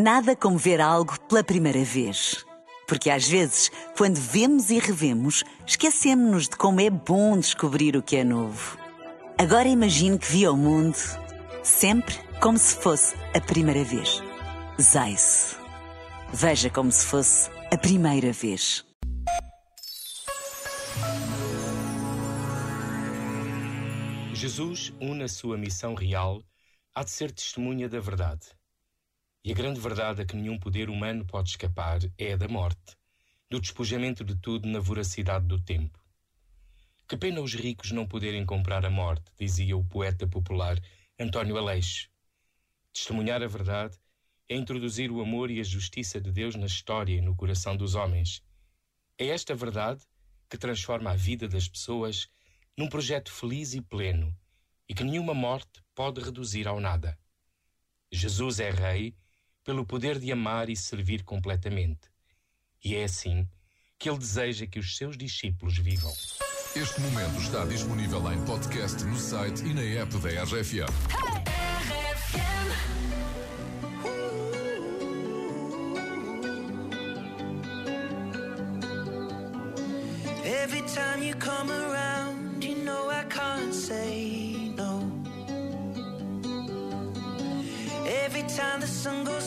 Nada como ver algo pela primeira vez. Porque às vezes, quando vemos e revemos, esquecemos-nos de como é bom descobrir o que é novo. Agora imagine que viu o mundo sempre como se fosse a primeira vez. Zais. Veja como se fosse a primeira vez. Jesus une a sua missão real há de ser testemunha da verdade. E a grande verdade a que nenhum poder humano pode escapar é a da morte, do despojamento de tudo na voracidade do tempo. Que pena os ricos não poderem comprar a morte, dizia o poeta popular António Aleixo. Testemunhar a verdade é introduzir o amor e a justiça de Deus na história e no coração dos homens. É esta verdade que transforma a vida das pessoas num projeto feliz e pleno e que nenhuma morte pode reduzir ao nada. Jesus é Rei pelo poder de amar e servir completamente. E é assim que ele deseja que os seus discípulos vivam. Este momento está disponível em podcast no site e na app da RFM. Every time you come around, you know I can't say no. Every time the sun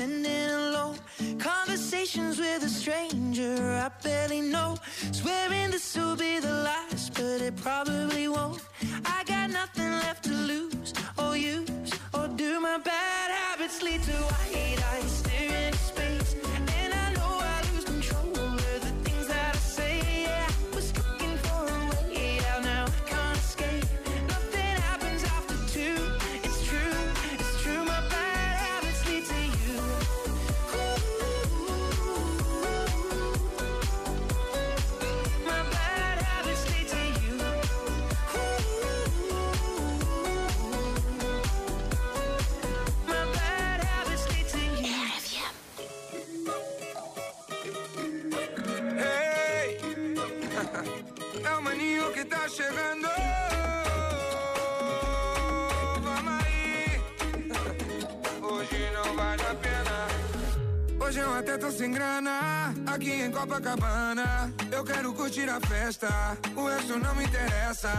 in alone conversations with a stranger I barely know. Swearing this will be the last, but it probably won't. I got nothing É o maninho que tá chegando. Vamos aí. Hoje não vale a pena. Hoje eu até tô sem grana, aqui em Copacabana. Eu quero curtir a festa, o resto não me interessa.